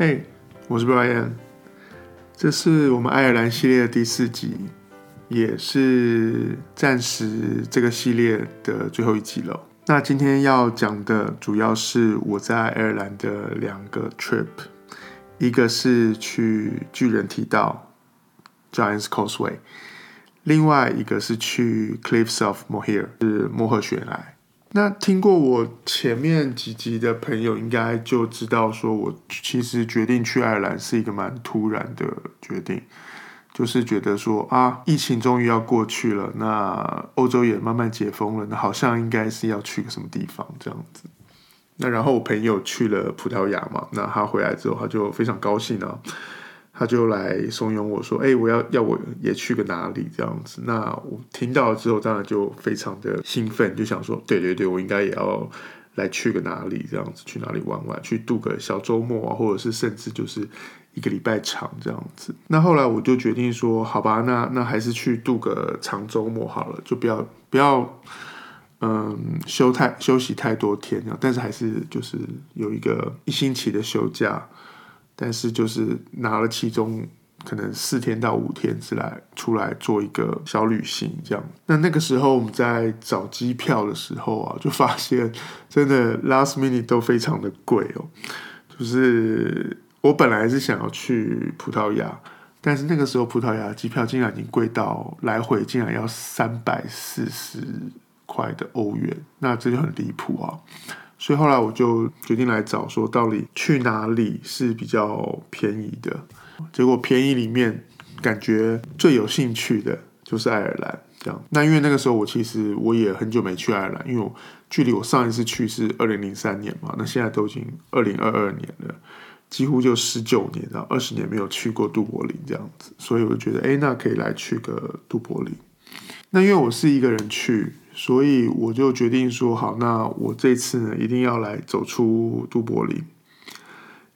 嘿，hey, 我是 Brian，这是我们爱尔兰系列的第四集，也是暂时这个系列的最后一集了。那今天要讲的主要是我在爱尔兰的两个 trip，一个是去巨人堤道 （Giant's Causeway），另外一个是去 Cliffs of Moher，是莫赫悬崖。那听过我前面几集的朋友应该就知道，说我其实决定去爱尔兰是一个蛮突然的决定，就是觉得说啊，疫情终于要过去了，那欧洲也慢慢解封了，那好像应该是要去个什么地方这样子。那然后我朋友去了葡萄牙嘛，那他回来之后他就非常高兴啊。他就来怂恿我说：“哎、我要要我也去个哪里这样子？”那我听到了之后，当然就非常的兴奋，就想说：“对对对，我应该也要来去个哪里这样子，去哪里玩玩，去度个小周末啊，或者是甚至就是一个礼拜长这样子。”那后来我就决定说：“好吧，那那还是去度个长周末好了，就不要不要嗯休太休息太多天这样，但是还是就是有一个一星期的休假。”但是就是拿了其中可能四天到五天之来出来做一个小旅行这样。那那个时候我们在找机票的时候啊，就发现真的 last minute 都非常的贵哦。就是我本来是想要去葡萄牙，但是那个时候葡萄牙机票竟然已经贵到来回竟然要三百四十块的欧元，那这就很离谱啊。所以后来我就决定来找说，到底去哪里是比较便宜的？结果便宜里面，感觉最有兴趣的就是爱尔兰。这样，那因为那个时候我其实我也很久没去爱尔兰，因为我距离我上一次去是二零零三年嘛，那现在都已经二零二二年了，几乎就十九年，然后二十年没有去过都柏林这样子，所以我就觉得，哎，那可以来去个都柏林。那因为我是一个人去。所以我就决定说好，那我这次呢一定要来走出都柏林，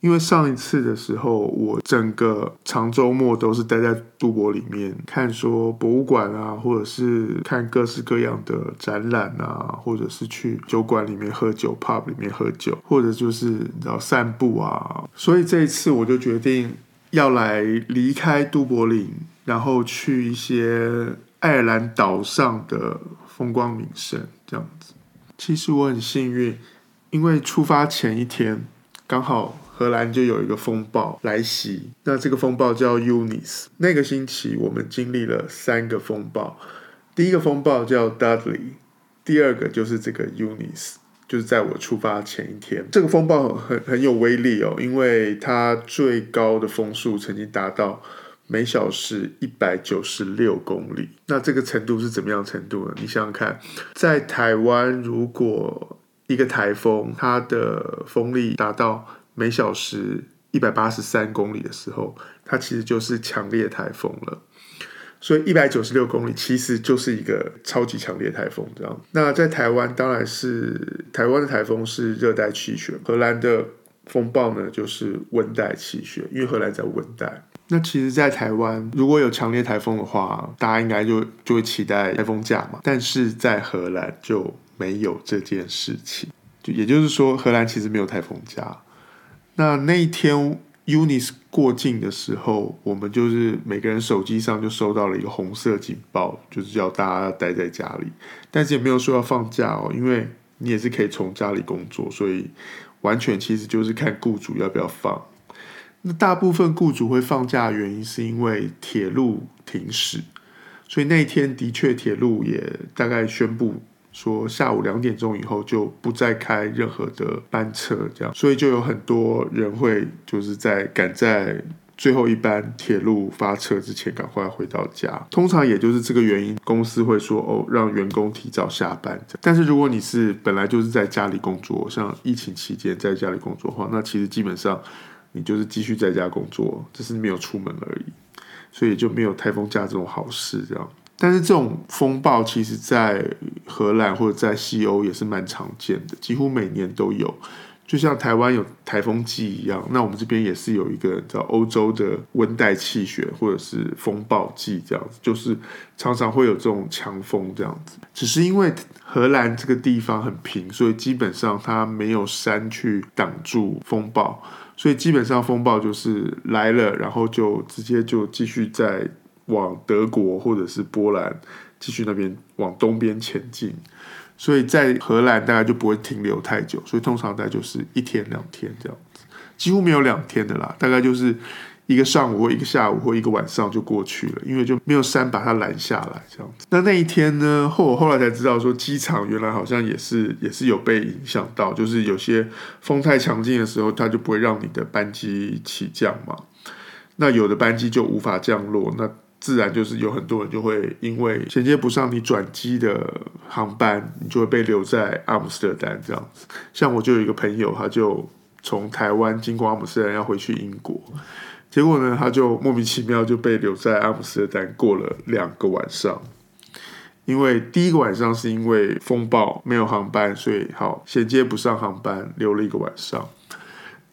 因为上一次的时候，我整个长周末都是待在都柏林里面看说博物馆啊，或者是看各式各样的展览啊，或者是去酒馆里面喝酒，pub 里面喝酒，或者就是你知道散步啊。所以这一次我就决定要来离开都柏林，然后去一些爱尔兰岛上的。风光名胜这样子，其实我很幸运，因为出发前一天刚好荷兰就有一个风暴来袭，那这个风暴叫 Unis。那个星期我们经历了三个风暴，第一个风暴叫 Dudley，第二个就是这个 Unis，就是在我出发前一天，这个风暴很很有威力哦，因为它最高的风速曾经达到。每小时一百九十六公里，那这个程度是怎么样程度呢？你想想看，在台湾，如果一个台风它的风力达到每小时一百八十三公里的时候，它其实就是强烈台风了。所以一百九十六公里其实就是一个超级强烈台风，这样。那在台湾，当然是台湾的台风是热带气旋，荷兰的风暴呢就是温带气旋，因为荷兰在温带。那其实，在台湾如果有强烈台风的话，大家应该就就会期待台风假嘛。但是在荷兰就没有这件事情，就也就是说，荷兰其实没有台风假。那那一天，Unis 过境的时候，我们就是每个人手机上就收到了一个红色警报，就是叫大家要待在家里，但是也没有说要放假哦，因为你也是可以从家里工作，所以完全其实就是看雇主要不要放。那大部分雇主会放假的原因是因为铁路停驶，所以那一天的确铁路也大概宣布说下午两点钟以后就不再开任何的班车，这样，所以就有很多人会就是在赶在最后一班铁路发车之前赶快回到家。通常也就是这个原因，公司会说哦，让员工提早下班。但是如果你是本来就是在家里工作，像疫情期间在家里工作的话，那其实基本上。你就是继续在家工作，只是没有出门而已，所以就没有台风假这种好事这样。但是这种风暴其实，在荷兰或者在西欧也是蛮常见的，几乎每年都有。就像台湾有台风季一样，那我们这边也是有一个叫欧洲的温带气旋或者是风暴季这样子，就是常常会有这种强风这样子。只是因为荷兰这个地方很平，所以基本上它没有山去挡住风暴。所以基本上风暴就是来了，然后就直接就继续在往德国或者是波兰继续那边往东边前进。所以在荷兰大概就不会停留太久，所以通常大概就是一天两天这样子，几乎没有两天的啦，大概就是。一个上午或一个下午或一个晚上就过去了，因为就没有山把它拦下来这样子。那那一天呢？后我后来才知道说，机场原来好像也是也是有被影响到，就是有些风太强劲的时候，它就不会让你的班机起降嘛。那有的班机就无法降落，那自然就是有很多人就会因为衔接不上你转机的航班，你就会被留在阿姆斯特丹这样子。像我就有一个朋友，他就从台湾经过阿姆斯特丹要回去英国。结果呢，他就莫名其妙就被留在阿姆斯特丹过了两个晚上。因为第一个晚上是因为风暴没有航班，所以好衔接不上航班，留了一个晚上。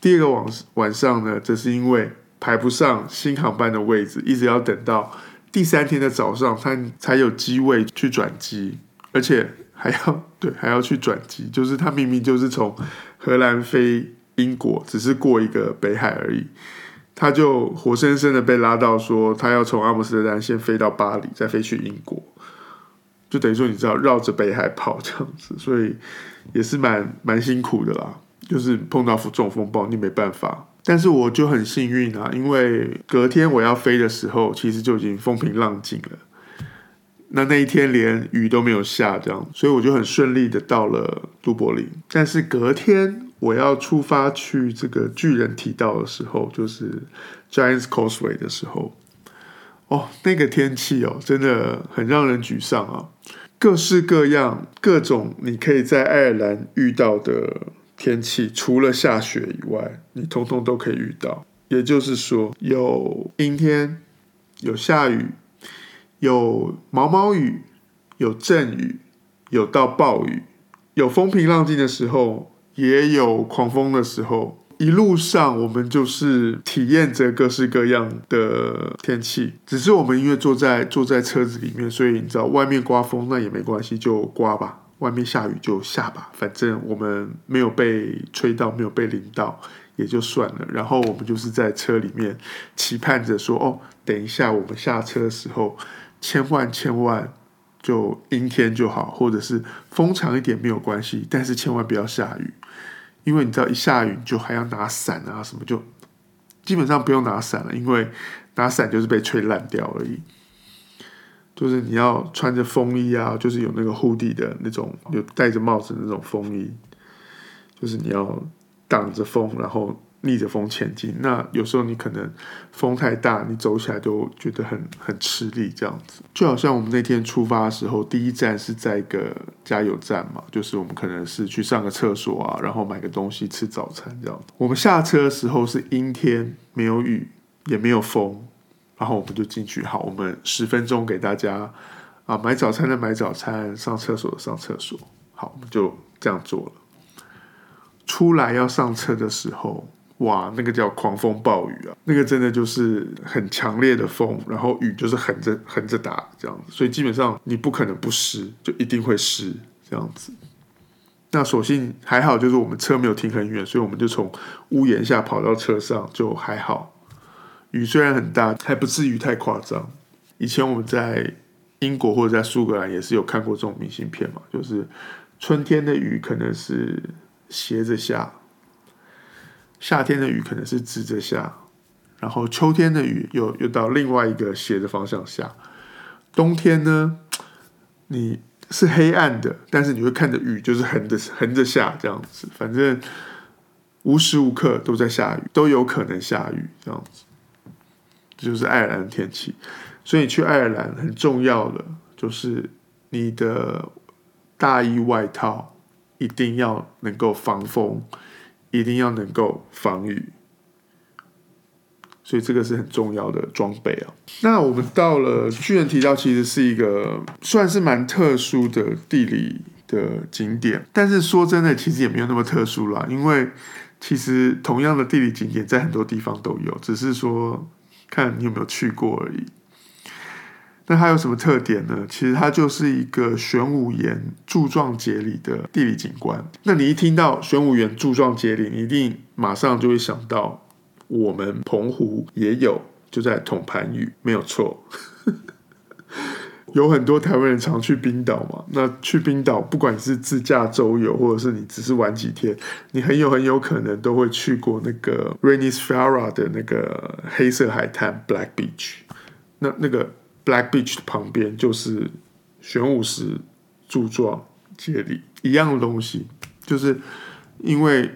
第二个晚晚上呢，则是因为排不上新航班的位置，一直要等到第三天的早上，他才有机位去转机，而且还要对还要去转机，就是他明明就是从荷兰飞英国，只是过一个北海而已。他就活生生的被拉到说，他要从阿姆斯特丹先飞到巴黎，再飞去英国，就等于说你知道绕着北海跑这样子，所以也是蛮蛮辛苦的啦。就是碰到这种风暴，你没办法。但是我就很幸运啊，因为隔天我要飞的时候，其实就已经风平浪静了。那那一天连雨都没有下，这样，所以我就很顺利的到了都柏林。但是隔天。我要出发去这个巨人提到的时候，就是 Giant's Causeway 的时候，哦，那个天气哦，真的很让人沮丧啊！各式各样、各种你可以在爱尔兰遇到的天气，除了下雪以外，你通通都可以遇到。也就是说，有阴天，有下雨，有毛毛雨，有阵雨，有到暴雨，有风平浪静的时候。也有狂风的时候，一路上我们就是体验着各式各样的天气。只是我们因为坐在坐在车子里面，所以你知道外面刮风那也没关系，就刮吧；外面下雨就下吧，反正我们没有被吹到，没有被淋到，也就算了。然后我们就是在车里面期盼着说：“哦，等一下我们下车的时候，千万千万。”就阴天就好，或者是风长一点没有关系，但是千万不要下雨，因为你知道一下雨就还要拿伞啊什么，就基本上不用拿伞了，因为拿伞就是被吹烂掉而已。就是你要穿着风衣啊，就是有那个护地的那种，有戴着帽子的那种风衣，就是你要挡着风，然后。逆着风前进，那有时候你可能风太大，你走起来都觉得很很吃力，这样子。就好像我们那天出发的时候，第一站是在一个加油站嘛，就是我们可能是去上个厕所啊，然后买个东西吃早餐这样子。我们下车的时候是阴天，没有雨，也没有风，然后我们就进去。好，我们十分钟给大家啊，买早餐的买早餐，上厕所的上厕所。好，我们就这样做了。出来要上车的时候。哇，那个叫狂风暴雨啊！那个真的就是很强烈的风，然后雨就是横着横着打这样子，所以基本上你不可能不湿，就一定会湿这样子。那所幸还好，就是我们车没有停很远，所以我们就从屋檐下跑到车上，就还好。雨虽然很大，还不至于太夸张。以前我们在英国或者在苏格兰也是有看过这种明信片嘛，就是春天的雨可能是斜着下。夏天的雨可能是直着下，然后秋天的雨又又到另外一个斜的方向下。冬天呢，你是黑暗的，但是你会看着雨就是横着横着下这样子，反正无时无刻都在下雨，都有可能下雨这样子。这就是爱尔兰天气，所以去爱尔兰很重要的就是你的大衣外套一定要能够防风。一定要能够防雨，所以这个是很重要的装备啊。那我们到了巨人提到，其实是一个算是蛮特殊的地理的景点，但是说真的，其实也没有那么特殊啦。因为其实同样的地理景点在很多地方都有，只是说看你有没有去过而已。那它有什么特点呢？其实它就是一个玄武岩柱状节理的地理景观。那你一听到玄武岩柱状节理，你一定马上就会想到我们澎湖也有，就在统盘屿，没有错。有很多台湾人常去冰岛嘛，那去冰岛，不管是自驾周游，或者是你只是玩几天，你很有很有可能都会去过那个 Reynisfjara 的那个黑色海滩 Black Beach。那那个 Black Beach 的旁边就是玄武石柱状节理一样的东西，就是因为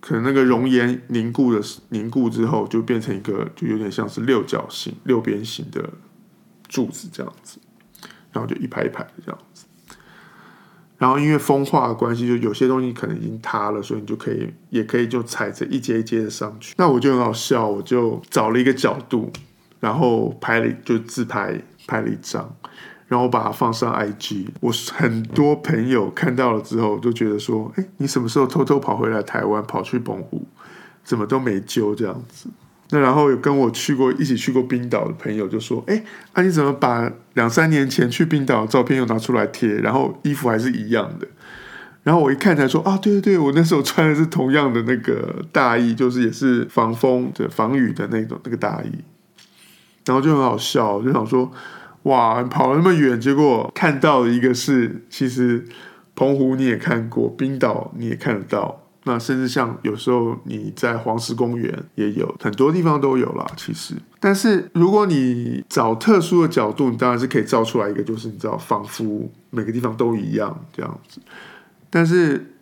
可能那个熔岩凝固的凝固之后，就变成一个就有点像是六角形、六边形的柱子这样子。然后就一排一排的这样子，然后因为风化的关系，就有些东西可能已经塌了，所以你就可以，也可以就踩着一阶一阶的上去。那我就很好笑，我就找了一个角度，然后拍了就自拍拍了一张，然后把它放上 IG。我很多朋友看到了之后，就觉得说：“哎，你什么时候偷偷跑回来台湾，跑去澎湖，怎么都没揪这样子？”那然后有跟我去过一起去过冰岛的朋友就说：“哎，那、啊、你怎么把两三年前去冰岛的照片又拿出来贴？然后衣服还是一样的。”然后我一看才说：“啊，对对对，我那时候穿的是同样的那个大衣，就是也是防风的、防雨的那种那个大衣。”然后就很好笑，就想说：“哇，跑了那么远，结果看到的一个是，其实澎湖你也看过，冰岛你也看得到。”那甚至像有时候你在黄石公园也有很多地方都有啦，其实。但是如果你找特殊的角度，你当然是可以照出来一个，就是你知道，仿佛每个地方都一样这样子。但是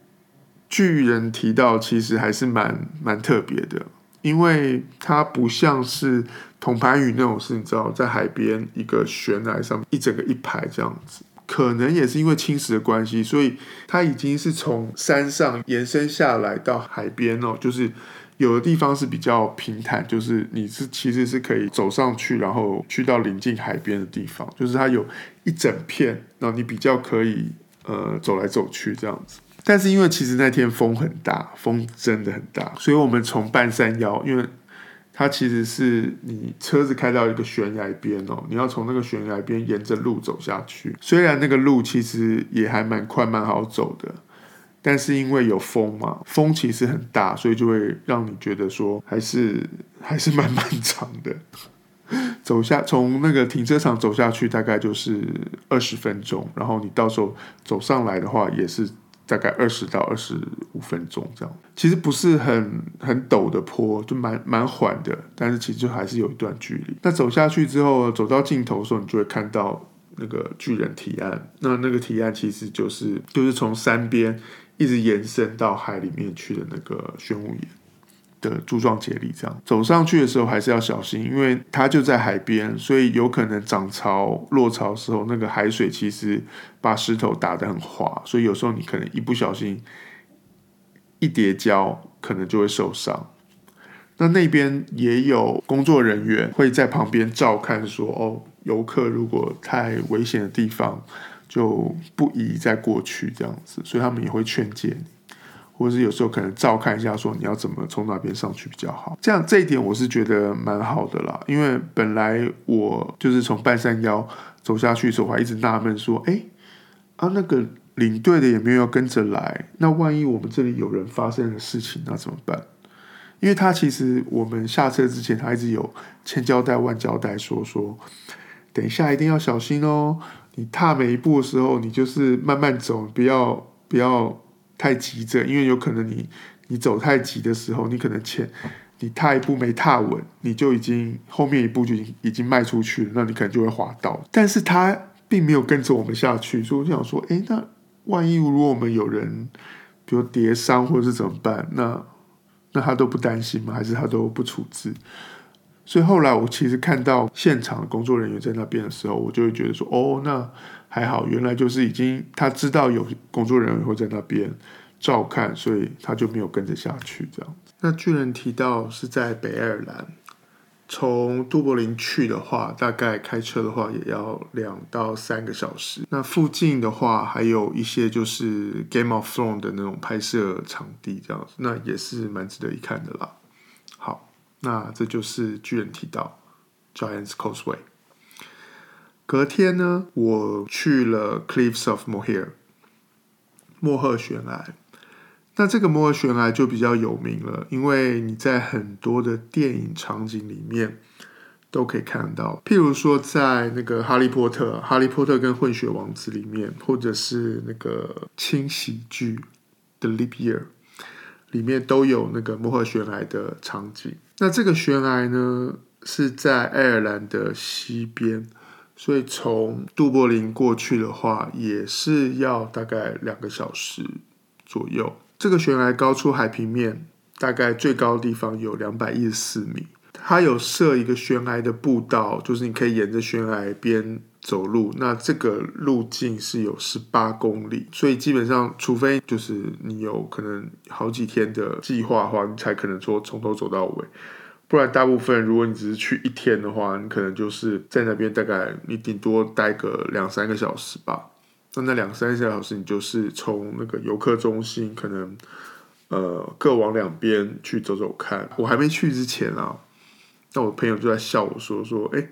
巨人提到，其实还是蛮蛮特别的，因为它不像是统盘鱼那种，是你知道，在海边一个悬崖上一整个一排这样子。可能也是因为侵蚀的关系，所以它已经是从山上延伸下来到海边哦。就是有的地方是比较平坦，就是你是其实是可以走上去，然后去到临近海边的地方。就是它有一整片，然后你比较可以呃走来走去这样子。但是因为其实那天风很大，风真的很大，所以我们从半山腰，因为。它其实是你车子开到一个悬崖边哦，你要从那个悬崖边沿着路走下去。虽然那个路其实也还蛮快蛮好走的，但是因为有风嘛，风其实很大，所以就会让你觉得说还是还是蛮漫长的。走下从那个停车场走下去大概就是二十分钟，然后你到时候走上来的话也是。大概二十到二十五分钟这样，其实不是很很陡的坡，就蛮蛮缓的，但是其实还是有一段距离。那走下去之后，走到尽头的时候，你就会看到那个巨人提案。那那个提案其实就是就是从山边一直延伸到海里面去的那个玄武岩。的柱状节理，这样走上去的时候还是要小心，因为它就在海边，所以有可能涨潮、落潮的时候，那个海水其实把石头打得很滑，所以有时候你可能一不小心一跌跤，可能就会受伤。那那边也有工作人员会在旁边照看说，说哦，游客如果太危险的地方，就不宜再过去这样子，所以他们也会劝诫你。或是有时候可能照看一下，说你要怎么从哪边上去比较好。这样这一点我是觉得蛮好的啦，因为本来我就是从半山腰走下去的时候，我还一直纳闷说，哎，啊那个领队的也没有要跟着来，那万一我们这里有人发生的事情，那怎么办？因为他其实我们下车之前，他一直有千交代万交代说说，等一下一定要小心哦，你踏每一步的时候，你就是慢慢走，不要不要。太急着，因为有可能你你走太急的时候，你可能前你踏一步没踏稳，你就已经后面一步就已经已经迈出去了，那你可能就会滑倒。但是他并没有跟着我们下去，所以我就想说，诶，那万一如果我们有人比如跌伤或者是怎么办？那那他都不担心吗？还是他都不处置？所以后来我其实看到现场工作人员在那边的时候，我就会觉得说，哦，那。还好，原来就是已经他知道有工作人员会在那边照看，所以他就没有跟着下去这样子。那巨人提到是在北爱尔兰，从都柏林去的话，大概开车的话也要两到三个小时。那附近的话还有一些就是《Game of Thrones》的那种拍摄场地这样子，那也是蛮值得一看的啦。那这就是巨人提到 Giant's Causeway。隔天呢，我去了 Cliffs of Moher，莫赫悬崖。那这个莫赫悬崖就比较有名了，因为你在很多的电影场景里面都可以看到，譬如说在那个《哈利波特》《哈利波特》跟混血王子里面，或者是那个轻喜剧的《Leap Year》里面都有那个摩赫悬崖的场景。那这个悬崖呢，是在爱尔兰的西边。所以从都柏林过去的话，也是要大概两个小时左右。这个悬崖高出海平面，大概最高的地方有两百一十四米。它有设一个悬崖的步道，就是你可以沿着悬崖边走路。那这个路径是有十八公里，所以基本上，除非就是你有可能好几天的计划话，你才可能说从头走到尾。不然，大部分如果你只是去一天的话，你可能就是在那边大概你顶多待个两三个小时吧。那那两三个小时，你就是从那个游客中心，可能呃各往两边去走走看。我还没去之前啊，那我朋友就在笑我说说，哎，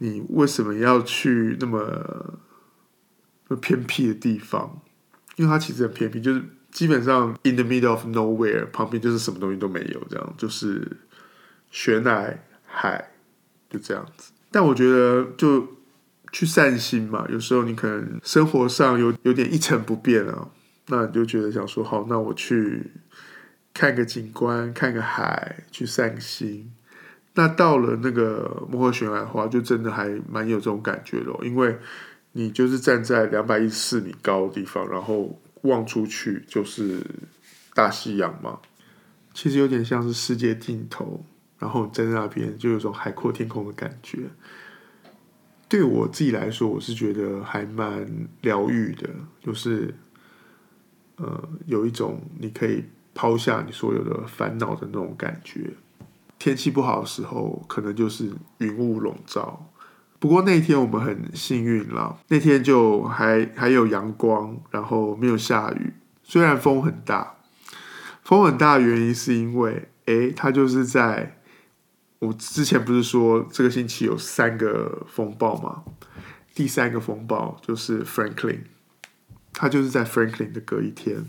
你为什么要去那么那偏僻的地方？因为它其实很偏僻，就是基本上 in the middle of nowhere，旁边就是什么东西都没有，这样就是。悬崖海就这样子，但我觉得就去散心嘛。有时候你可能生活上有有点一成不变啊，那你就觉得想说好，那我去看个景观，看个海，去散心。那到了那个莫赫悬崖的话，就真的还蛮有这种感觉的，因为你就是站在两百一十四米高的地方，然后望出去就是大西洋嘛，其实有点像是世界尽头。然后站在那边就有种海阔天空的感觉，对我自己来说，我是觉得还蛮疗愈的，就是呃，有一种你可以抛下你所有的烦恼的那种感觉。天气不好的时候，可能就是云雾笼罩。不过那天我们很幸运啦，那天就还还有阳光，然后没有下雨。虽然风很大，风很大的原因是因为，诶，它就是在。我之前不是说这个星期有三个风暴吗？第三个风暴就是 Franklin，它就是在 Franklin 的隔一天，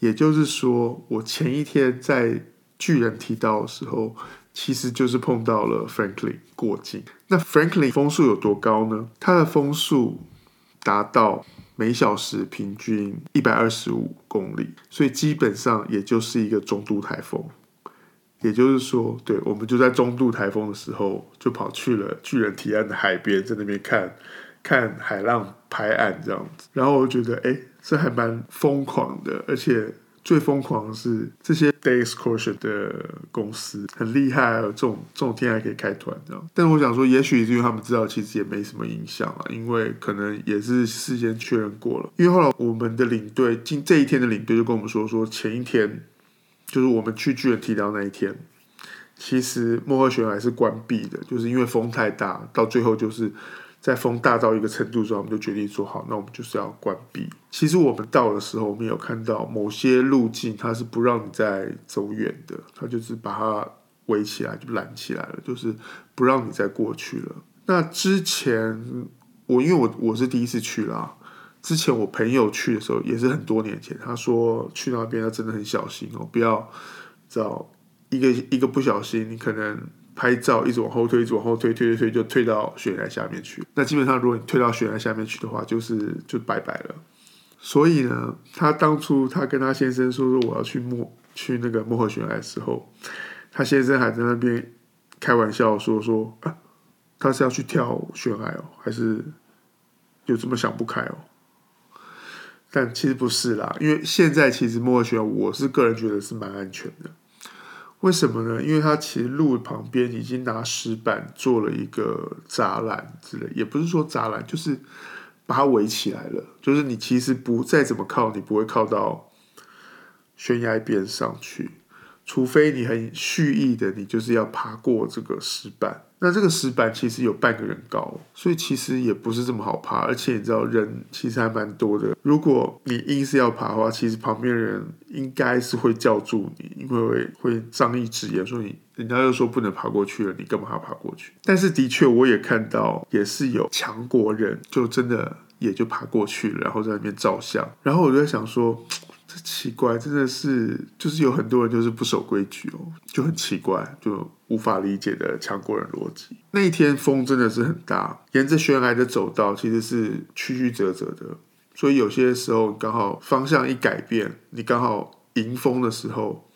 也就是说，我前一天在巨人提到的时候，其实就是碰到了 Franklin 过境。那 Franklin 风速有多高呢？它的风速达到每小时平均一百二十五公里，所以基本上也就是一个中度台风。也就是说，对，我们就在中度台风的时候，就跑去了巨人提案的海边，在那边看，看海浪拍岸这样子。然后我觉得，哎，这还蛮疯狂的，而且最疯狂的是这些 day excursion 的公司很厉害啊，这种这种天还可以开团这样。但是我想说，也许是因为他们知道，其实也没什么影响啊，因为可能也是事先确认过了。因为后来我们的领队，今这一天的领队就跟我们说，说前一天。就是我们去巨人提到那一天，其实莫赫悬崖是关闭的，就是因为风太大，到最后就是在风大到一个程度之后，我们就决定说好，那我们就是要关闭。其实我们到的时候，我们有看到某些路径它是不让你再走远的，它就是把它围起来，就拦起来了，就是不让你再过去了。那之前我因为我我是第一次去啦。之前我朋友去的时候也是很多年前，他说去那边他真的很小心哦，不要找一个一个不小心，你可能拍照一直往后退，一直往后退，退退退就退到悬崖下面去。那基本上如果你退到悬崖下面去的话，就是就拜拜了。所以呢，他当初他跟他先生说说我要去莫去那个莫赫悬崖的时候，他先生还在那边开玩笑说说啊，他是要去跳悬崖哦，还是有这么想不开哦？但其实不是啦，因为现在其实莫赫悬崖，我是个人觉得是蛮安全的。为什么呢？因为它其实路旁边已经拿石板做了一个栅栏之类，也不是说栅栏，就是把它围起来了。就是你其实不再怎么靠，你不会靠到悬崖边上去，除非你很蓄意的，你就是要爬过这个石板。那这个石板其实有半个人高，所以其实也不是这么好爬。而且你知道，人其实还蛮多的。如果你硬是要爬的话，其实旁边人应该是会叫住你，因为会会仗义执言说你，人家又说不能爬过去了，你干嘛要爬过去？但是的确，我也看到也是有强国人，就真的也就爬过去了，然后在那边照相。然后我就在想说。这奇怪，真的是就是有很多人就是不守规矩哦，就很奇怪，就无法理解的强国人逻辑。那一天风真的是很大，沿着悬崖的走道其实是曲曲折折的，所以有些时候刚好方向一改变，你刚好迎风的时候，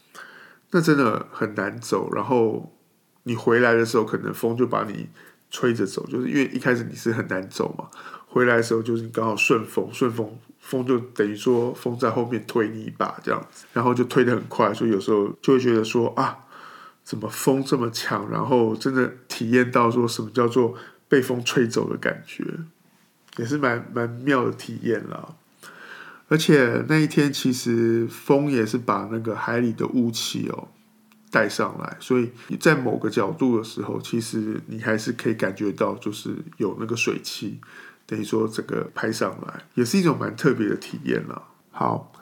那真的很难走。然后你回来的时候，可能风就把你吹着走，就是因为一开始你是很难走嘛，回来的时候就是你刚好顺风，顺风。风就等于说风在后面推你一把这样子，然后就推得很快，所以有时候就会觉得说啊，怎么风这么强？然后真的体验到说什么叫做被风吹走的感觉，也是蛮蛮妙的体验啦。而且那一天其实风也是把那个海里的雾气哦带上来，所以在某个角度的时候，其实你还是可以感觉到就是有那个水汽。等于说，整个拍上来也是一种蛮特别的体验了。好，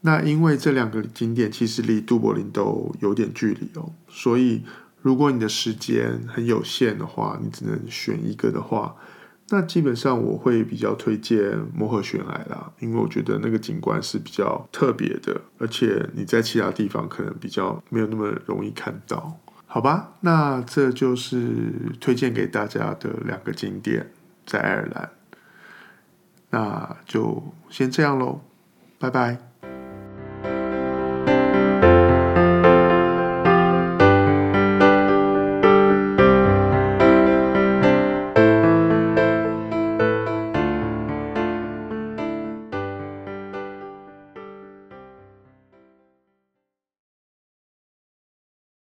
那因为这两个景点其实离都柏林都有点距离哦，所以如果你的时间很有限的话，你只能选一个的话，那基本上我会比较推荐摩河悬崖啦，因为我觉得那个景观是比较特别的，而且你在其他地方可能比较没有那么容易看到。好吧，那这就是推荐给大家的两个景点，在爱尔兰。那就先这样喽，拜拜。